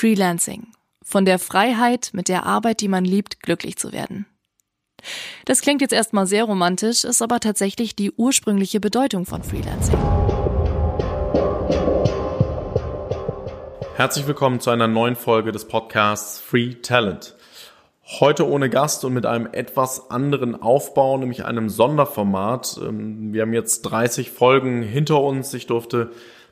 Freelancing. Von der Freiheit, mit der Arbeit, die man liebt, glücklich zu werden. Das klingt jetzt erstmal sehr romantisch, ist aber tatsächlich die ursprüngliche Bedeutung von Freelancing. Herzlich willkommen zu einer neuen Folge des Podcasts Free Talent. Heute ohne Gast und mit einem etwas anderen Aufbau, nämlich einem Sonderformat. Ähm, wir haben jetzt 30 Folgen hinter uns. Ich durfte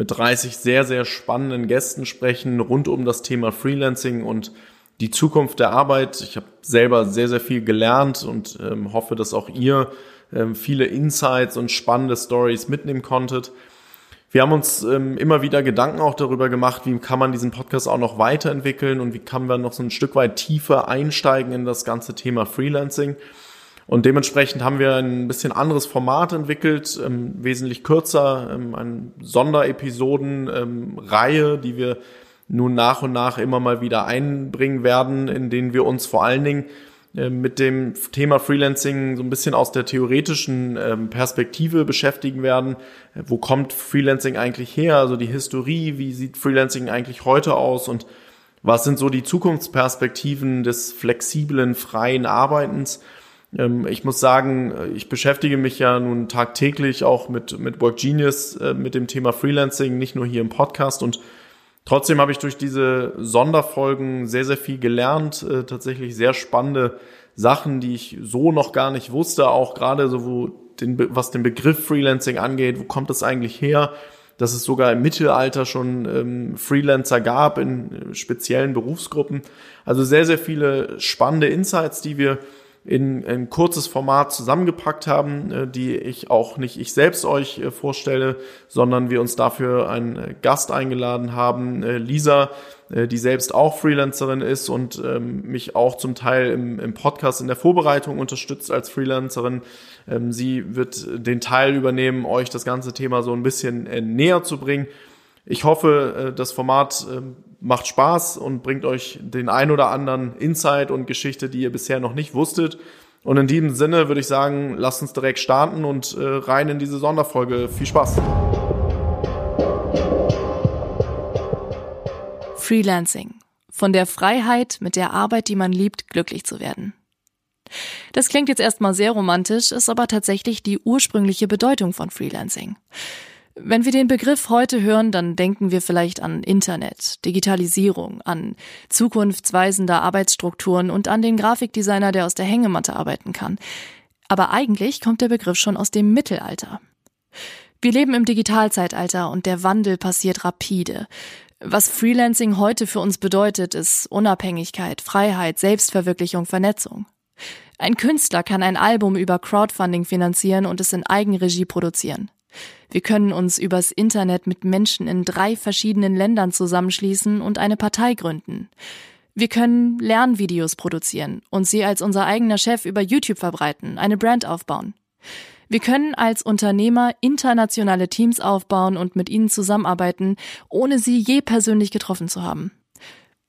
mit 30 sehr, sehr spannenden Gästen sprechen rund um das Thema Freelancing und die Zukunft der Arbeit. Ich habe selber sehr, sehr viel gelernt und ähm, hoffe, dass auch ihr ähm, viele Insights und spannende Stories mitnehmen konntet. Wir haben uns ähm, immer wieder Gedanken auch darüber gemacht, wie kann man diesen Podcast auch noch weiterentwickeln und wie kann man noch so ein Stück weit tiefer einsteigen in das ganze Thema Freelancing. Und dementsprechend haben wir ein bisschen anderes Format entwickelt, ähm, wesentlich kürzer, ähm, eine Sonderepisoden-Reihe, ähm, die wir nun nach und nach immer mal wieder einbringen werden, in denen wir uns vor allen Dingen äh, mit dem Thema Freelancing so ein bisschen aus der theoretischen ähm, Perspektive beschäftigen werden. Äh, wo kommt Freelancing eigentlich her? Also die Historie, wie sieht Freelancing eigentlich heute aus und was sind so die Zukunftsperspektiven des flexiblen, freien Arbeitens? Ähm, ich muss sagen, äh, ich beschäftige mich ja nun tagtäglich auch mit, mit Work Genius, mit dem Thema Freelancing, nicht nur hier im Podcast und Trotzdem habe ich durch diese Sonderfolgen sehr, sehr viel gelernt, äh, tatsächlich sehr spannende Sachen, die ich so noch gar nicht wusste, auch gerade so, wo den, was den Begriff Freelancing angeht, wo kommt das eigentlich her? Dass es sogar im Mittelalter schon ähm, Freelancer gab in äh, speziellen Berufsgruppen. Also sehr, sehr viele spannende Insights, die wir in ein kurzes Format zusammengepackt haben, äh, die ich auch nicht ich selbst euch äh, vorstelle, sondern wir uns dafür einen äh, Gast eingeladen haben, Lisa, die selbst auch Freelancerin ist und ähm, mich auch zum Teil im, im Podcast in der Vorbereitung unterstützt als Freelancerin. Ähm, sie wird den Teil übernehmen, euch das ganze Thema so ein bisschen näher zu bringen. Ich hoffe, das Format ähm, macht Spaß und bringt euch den ein oder anderen Insight und Geschichte, die ihr bisher noch nicht wusstet. Und in diesem Sinne würde ich sagen, lasst uns direkt starten und äh, rein in diese Sonderfolge. Viel Spaß! Freelancing. Von der Freiheit, mit der Arbeit, die man liebt, glücklich zu werden. Das klingt jetzt erstmal sehr romantisch, ist aber tatsächlich die ursprüngliche Bedeutung von Freelancing. Wenn wir den Begriff heute hören, dann denken wir vielleicht an Internet, Digitalisierung, an zukunftsweisende Arbeitsstrukturen und an den Grafikdesigner, der aus der Hängematte arbeiten kann. Aber eigentlich kommt der Begriff schon aus dem Mittelalter. Wir leben im Digitalzeitalter und der Wandel passiert rapide. Was Freelancing heute für uns bedeutet, ist Unabhängigkeit, Freiheit, Selbstverwirklichung, Vernetzung. Ein Künstler kann ein Album über Crowdfunding finanzieren und es in Eigenregie produzieren. Wir können uns übers Internet mit Menschen in drei verschiedenen Ländern zusammenschließen und eine Partei gründen. Wir können Lernvideos produzieren und sie als unser eigener Chef über YouTube verbreiten, eine Brand aufbauen. Wir können als Unternehmer internationale Teams aufbauen und mit ihnen zusammenarbeiten, ohne sie je persönlich getroffen zu haben.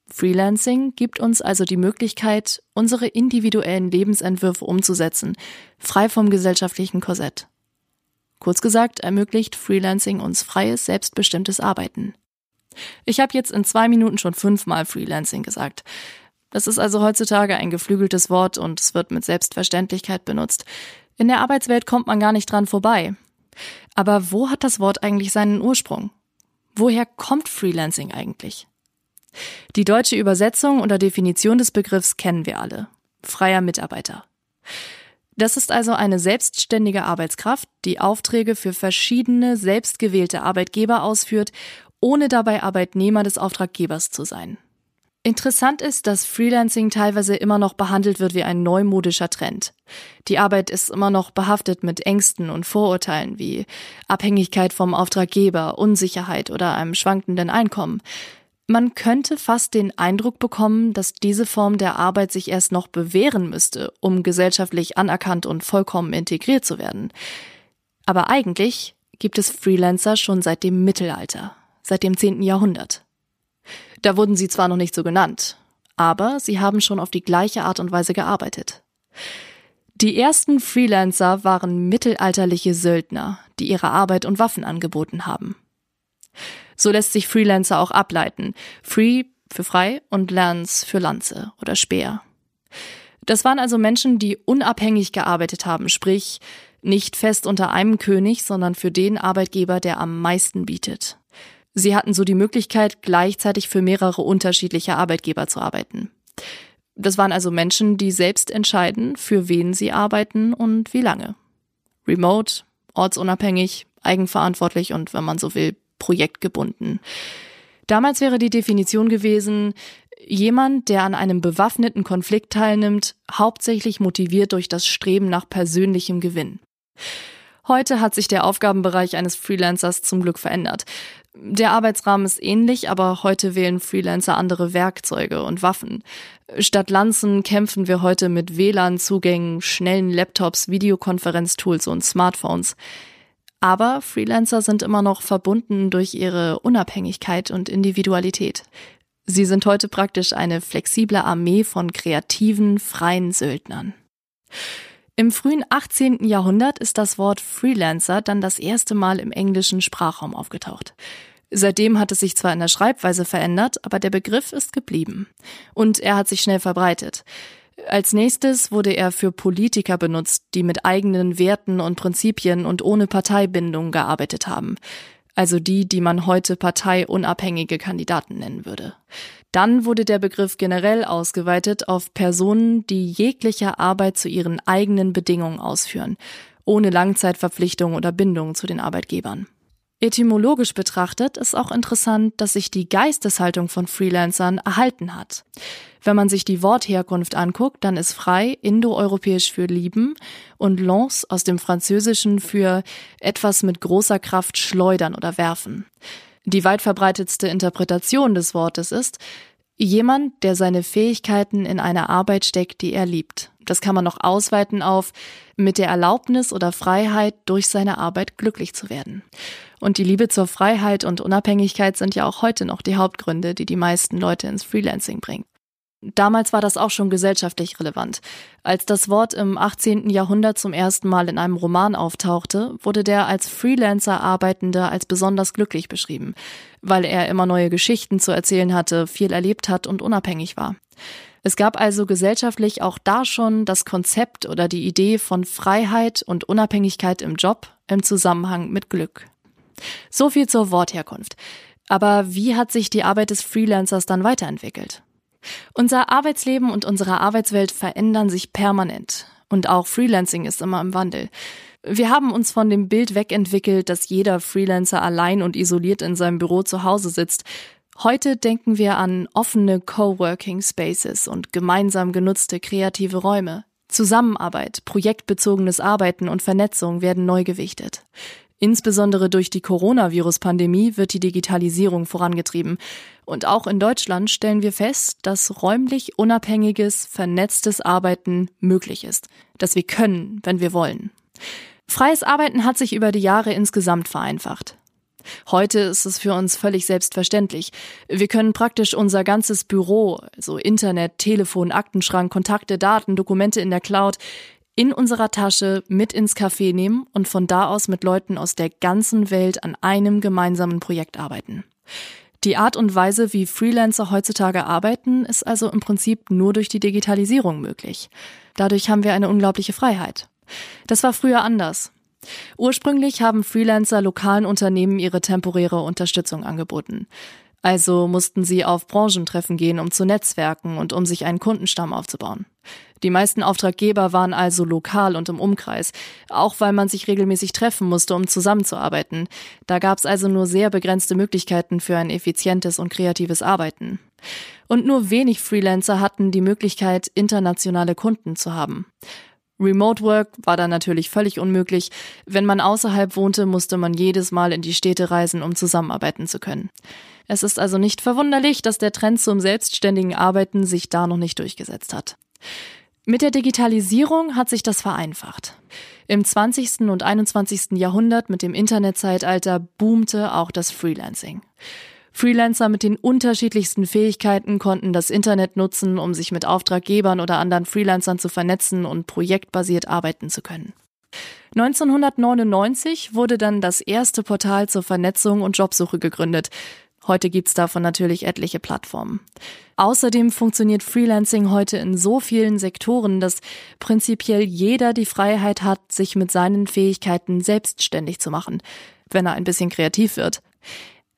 Freelancing gibt uns also die Möglichkeit, unsere individuellen Lebensentwürfe umzusetzen, frei vom gesellschaftlichen Korsett. Kurz gesagt ermöglicht Freelancing uns freies, selbstbestimmtes Arbeiten. Ich habe jetzt in zwei Minuten schon fünfmal Freelancing gesagt. Das ist also heutzutage ein geflügeltes Wort und es wird mit Selbstverständlichkeit benutzt. In der Arbeitswelt kommt man gar nicht dran vorbei. Aber wo hat das Wort eigentlich seinen Ursprung? Woher kommt Freelancing eigentlich? Die deutsche Übersetzung oder Definition des Begriffs kennen wir alle. Freier Mitarbeiter. Das ist also eine selbstständige Arbeitskraft, die Aufträge für verschiedene selbstgewählte Arbeitgeber ausführt, ohne dabei Arbeitnehmer des Auftraggebers zu sein. Interessant ist, dass Freelancing teilweise immer noch behandelt wird wie ein neumodischer Trend. Die Arbeit ist immer noch behaftet mit Ängsten und Vorurteilen wie Abhängigkeit vom Auftraggeber, Unsicherheit oder einem schwankenden Einkommen. Man könnte fast den Eindruck bekommen, dass diese Form der Arbeit sich erst noch bewähren müsste, um gesellschaftlich anerkannt und vollkommen integriert zu werden. Aber eigentlich gibt es Freelancer schon seit dem Mittelalter, seit dem 10. Jahrhundert. Da wurden sie zwar noch nicht so genannt, aber sie haben schon auf die gleiche Art und Weise gearbeitet. Die ersten Freelancer waren mittelalterliche Söldner, die ihre Arbeit und Waffen angeboten haben. So lässt sich Freelancer auch ableiten. Free für frei und Lanz für Lanze oder Speer. Das waren also Menschen, die unabhängig gearbeitet haben, sprich nicht fest unter einem König, sondern für den Arbeitgeber, der am meisten bietet. Sie hatten so die Möglichkeit, gleichzeitig für mehrere unterschiedliche Arbeitgeber zu arbeiten. Das waren also Menschen, die selbst entscheiden, für wen sie arbeiten und wie lange. Remote, ortsunabhängig, eigenverantwortlich und, wenn man so will, projektgebunden. Damals wäre die Definition gewesen, jemand, der an einem bewaffneten Konflikt teilnimmt, hauptsächlich motiviert durch das Streben nach persönlichem Gewinn. Heute hat sich der Aufgabenbereich eines Freelancers zum Glück verändert. Der Arbeitsrahmen ist ähnlich, aber heute wählen Freelancer andere Werkzeuge und Waffen. Statt Lanzen kämpfen wir heute mit WLAN-Zugängen, schnellen Laptops, Videokonferenztools und Smartphones. Aber Freelancer sind immer noch verbunden durch ihre Unabhängigkeit und Individualität. Sie sind heute praktisch eine flexible Armee von kreativen, freien Söldnern. Im frühen 18. Jahrhundert ist das Wort Freelancer dann das erste Mal im englischen Sprachraum aufgetaucht. Seitdem hat es sich zwar in der Schreibweise verändert, aber der Begriff ist geblieben. Und er hat sich schnell verbreitet. Als nächstes wurde er für Politiker benutzt, die mit eigenen Werten und Prinzipien und ohne Parteibindung gearbeitet haben. Also die, die man heute parteiunabhängige Kandidaten nennen würde. Dann wurde der Begriff generell ausgeweitet auf Personen, die jegliche Arbeit zu ihren eigenen Bedingungen ausführen, ohne Langzeitverpflichtung oder Bindung zu den Arbeitgebern. Etymologisch betrachtet ist auch interessant, dass sich die Geisteshaltung von Freelancern erhalten hat. Wenn man sich die Wortherkunft anguckt, dann ist frei indoeuropäisch für lieben und lance aus dem Französischen für etwas mit großer Kraft schleudern oder werfen. Die weit verbreitetste Interpretation des Wortes ist, jemand, der seine Fähigkeiten in eine Arbeit steckt, die er liebt. Das kann man noch ausweiten auf mit der Erlaubnis oder Freiheit, durch seine Arbeit glücklich zu werden. Und die Liebe zur Freiheit und Unabhängigkeit sind ja auch heute noch die Hauptgründe, die die meisten Leute ins Freelancing bringen. Damals war das auch schon gesellschaftlich relevant. Als das Wort im 18. Jahrhundert zum ersten Mal in einem Roman auftauchte, wurde der als Freelancer Arbeitende als besonders glücklich beschrieben, weil er immer neue Geschichten zu erzählen hatte, viel erlebt hat und unabhängig war. Es gab also gesellschaftlich auch da schon das Konzept oder die Idee von Freiheit und Unabhängigkeit im Job im Zusammenhang mit Glück. So viel zur Wortherkunft. Aber wie hat sich die Arbeit des Freelancers dann weiterentwickelt? Unser Arbeitsleben und unsere Arbeitswelt verändern sich permanent. Und auch Freelancing ist immer im Wandel. Wir haben uns von dem Bild wegentwickelt, dass jeder Freelancer allein und isoliert in seinem Büro zu Hause sitzt. Heute denken wir an offene Coworking Spaces und gemeinsam genutzte kreative Räume. Zusammenarbeit, projektbezogenes Arbeiten und Vernetzung werden neu gewichtet. Insbesondere durch die Coronavirus-Pandemie wird die Digitalisierung vorangetrieben. Und auch in Deutschland stellen wir fest, dass räumlich unabhängiges, vernetztes Arbeiten möglich ist. Dass wir können, wenn wir wollen. Freies Arbeiten hat sich über die Jahre insgesamt vereinfacht. Heute ist es für uns völlig selbstverständlich. Wir können praktisch unser ganzes Büro, also Internet, Telefon, Aktenschrank, Kontakte, Daten, Dokumente in der Cloud, in unserer Tasche mit ins Café nehmen und von da aus mit Leuten aus der ganzen Welt an einem gemeinsamen Projekt arbeiten. Die Art und Weise, wie Freelancer heutzutage arbeiten, ist also im Prinzip nur durch die Digitalisierung möglich. Dadurch haben wir eine unglaubliche Freiheit. Das war früher anders. Ursprünglich haben Freelancer lokalen Unternehmen ihre temporäre Unterstützung angeboten. Also mussten sie auf Branchentreffen gehen, um zu netzwerken und um sich einen Kundenstamm aufzubauen. Die meisten Auftraggeber waren also lokal und im Umkreis, auch weil man sich regelmäßig treffen musste, um zusammenzuarbeiten. Da gab es also nur sehr begrenzte Möglichkeiten für ein effizientes und kreatives Arbeiten. Und nur wenig Freelancer hatten die Möglichkeit, internationale Kunden zu haben. Remote Work war dann natürlich völlig unmöglich. Wenn man außerhalb wohnte, musste man jedes Mal in die Städte reisen, um zusammenarbeiten zu können. Es ist also nicht verwunderlich, dass der Trend zum selbstständigen Arbeiten sich da noch nicht durchgesetzt hat. Mit der Digitalisierung hat sich das vereinfacht. Im 20. und 21. Jahrhundert mit dem Internetzeitalter boomte auch das Freelancing. Freelancer mit den unterschiedlichsten Fähigkeiten konnten das Internet nutzen, um sich mit Auftraggebern oder anderen Freelancern zu vernetzen und projektbasiert arbeiten zu können. 1999 wurde dann das erste Portal zur Vernetzung und Jobsuche gegründet. Heute gibt's davon natürlich etliche Plattformen. Außerdem funktioniert Freelancing heute in so vielen Sektoren, dass prinzipiell jeder die Freiheit hat, sich mit seinen Fähigkeiten selbstständig zu machen, wenn er ein bisschen kreativ wird.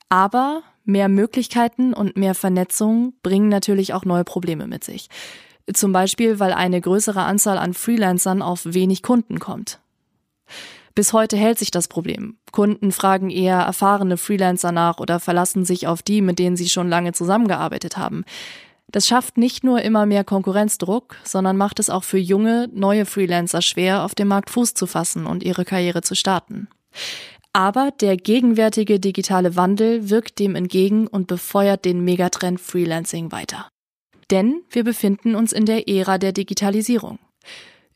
Aber mehr Möglichkeiten und mehr Vernetzung bringen natürlich auch neue Probleme mit sich. Zum Beispiel, weil eine größere Anzahl an Freelancern auf wenig Kunden kommt. Bis heute hält sich das Problem. Kunden fragen eher erfahrene Freelancer nach oder verlassen sich auf die, mit denen sie schon lange zusammengearbeitet haben. Das schafft nicht nur immer mehr Konkurrenzdruck, sondern macht es auch für junge, neue Freelancer schwer, auf dem Markt Fuß zu fassen und ihre Karriere zu starten. Aber der gegenwärtige digitale Wandel wirkt dem entgegen und befeuert den Megatrend Freelancing weiter. Denn wir befinden uns in der Ära der Digitalisierung.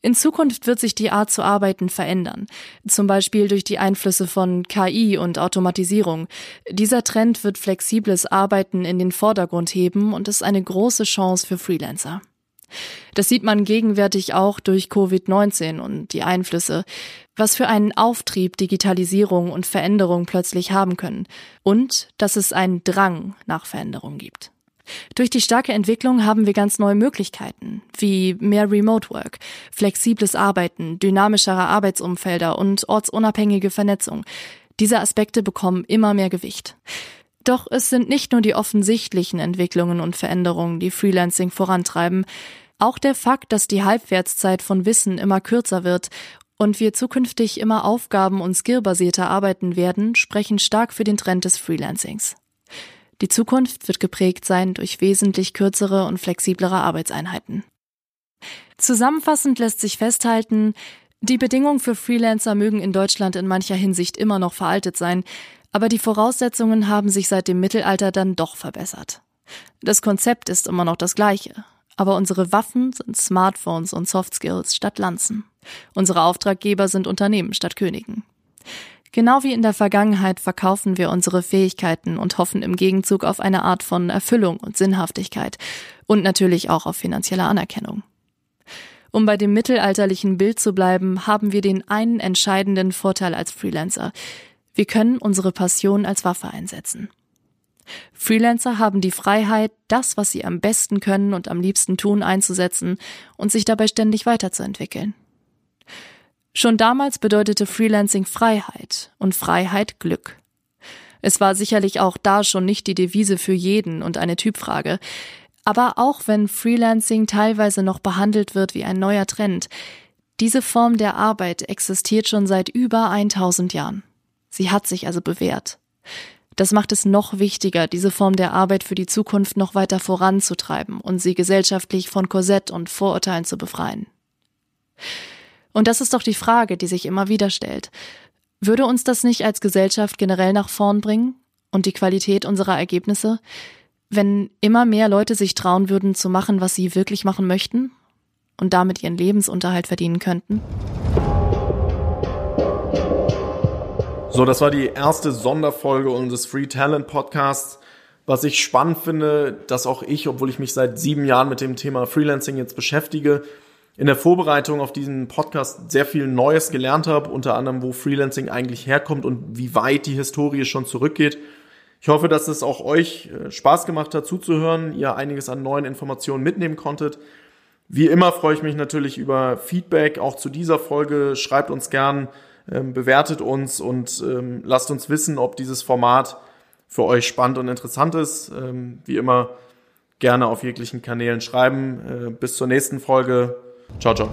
In Zukunft wird sich die Art zu arbeiten verändern, zum Beispiel durch die Einflüsse von KI und Automatisierung. Dieser Trend wird flexibles Arbeiten in den Vordergrund heben und ist eine große Chance für Freelancer. Das sieht man gegenwärtig auch durch Covid-19 und die Einflüsse, was für einen Auftrieb Digitalisierung und Veränderung plötzlich haben können und dass es einen Drang nach Veränderung gibt. Durch die starke Entwicklung haben wir ganz neue Möglichkeiten, wie mehr Remote Work, flexibles Arbeiten, dynamischere Arbeitsumfelder und ortsunabhängige Vernetzung. Diese Aspekte bekommen immer mehr Gewicht. Doch es sind nicht nur die offensichtlichen Entwicklungen und Veränderungen, die Freelancing vorantreiben. Auch der Fakt, dass die Halbwertszeit von Wissen immer kürzer wird und wir zukünftig immer aufgaben- und skillbasierter arbeiten werden, sprechen stark für den Trend des Freelancings. Die Zukunft wird geprägt sein durch wesentlich kürzere und flexiblere Arbeitseinheiten. Zusammenfassend lässt sich festhalten, die Bedingungen für Freelancer mögen in Deutschland in mancher Hinsicht immer noch veraltet sein, aber die Voraussetzungen haben sich seit dem Mittelalter dann doch verbessert. Das Konzept ist immer noch das gleiche, aber unsere Waffen sind Smartphones und Softskills statt Lanzen. Unsere Auftraggeber sind Unternehmen statt Königen. Genau wie in der Vergangenheit verkaufen wir unsere Fähigkeiten und hoffen im Gegenzug auf eine Art von Erfüllung und Sinnhaftigkeit und natürlich auch auf finanzielle Anerkennung. Um bei dem mittelalterlichen Bild zu bleiben, haben wir den einen entscheidenden Vorteil als Freelancer. Wir können unsere Passion als Waffe einsetzen. Freelancer haben die Freiheit, das, was sie am besten können und am liebsten tun, einzusetzen und sich dabei ständig weiterzuentwickeln. Schon damals bedeutete Freelancing Freiheit und Freiheit Glück. Es war sicherlich auch da schon nicht die Devise für jeden und eine Typfrage. Aber auch wenn Freelancing teilweise noch behandelt wird wie ein neuer Trend, diese Form der Arbeit existiert schon seit über 1000 Jahren. Sie hat sich also bewährt. Das macht es noch wichtiger, diese Form der Arbeit für die Zukunft noch weiter voranzutreiben und sie gesellschaftlich von Korsett und Vorurteilen zu befreien. Und das ist doch die Frage, die sich immer wieder stellt. Würde uns das nicht als Gesellschaft generell nach vorn bringen und die Qualität unserer Ergebnisse, wenn immer mehr Leute sich trauen würden zu machen, was sie wirklich machen möchten und damit ihren Lebensunterhalt verdienen könnten? So, das war die erste Sonderfolge unseres Free Talent Podcasts. Was ich spannend finde, dass auch ich, obwohl ich mich seit sieben Jahren mit dem Thema Freelancing jetzt beschäftige, in der Vorbereitung auf diesen Podcast sehr viel Neues gelernt habe, unter anderem, wo Freelancing eigentlich herkommt und wie weit die Historie schon zurückgeht. Ich hoffe, dass es auch euch äh, Spaß gemacht hat zuzuhören, ihr einiges an neuen Informationen mitnehmen konntet. Wie immer freue ich mich natürlich über Feedback, auch zu dieser Folge. Schreibt uns gern, ähm, bewertet uns und ähm, lasst uns wissen, ob dieses Format für euch spannend und interessant ist. Ähm, wie immer gerne auf jeglichen Kanälen schreiben. Äh, bis zur nächsten Folge. Ciao, ciao.